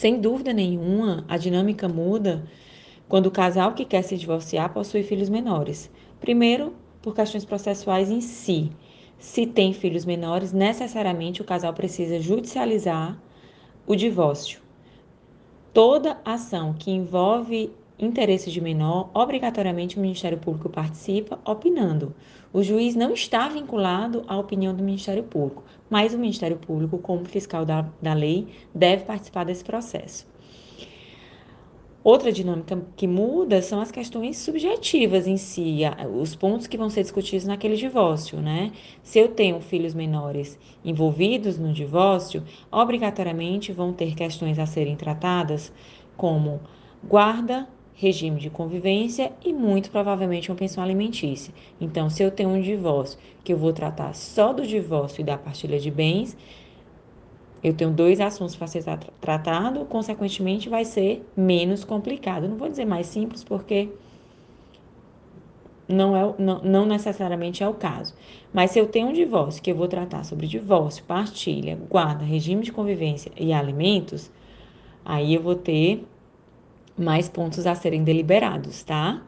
Sem dúvida nenhuma, a dinâmica muda quando o casal que quer se divorciar possui filhos menores. Primeiro, por questões processuais em si. Se tem filhos menores, necessariamente o casal precisa judicializar o divórcio. Toda ação que envolve interesse de menor, obrigatoriamente o Ministério Público participa, opinando. O juiz não está vinculado à opinião do Ministério Público, mas o Ministério Público, como fiscal da, da lei, deve participar desse processo. Outra dinâmica que muda são as questões subjetivas em si, os pontos que vão ser discutidos naquele divórcio, né? Se eu tenho filhos menores envolvidos no divórcio, obrigatoriamente vão ter questões a serem tratadas, como guarda, regime de convivência e muito provavelmente uma pensão alimentícia. Então, se eu tenho um divórcio que eu vou tratar só do divórcio e da partilha de bens, eu tenho dois assuntos para ser tratado, consequentemente vai ser menos complicado. Não vou dizer mais simples, porque não, é, não, não necessariamente é o caso. Mas se eu tenho um divórcio, que eu vou tratar sobre divórcio, partilha, guarda, regime de convivência e alimentos, aí eu vou ter mais pontos a serem deliberados, tá?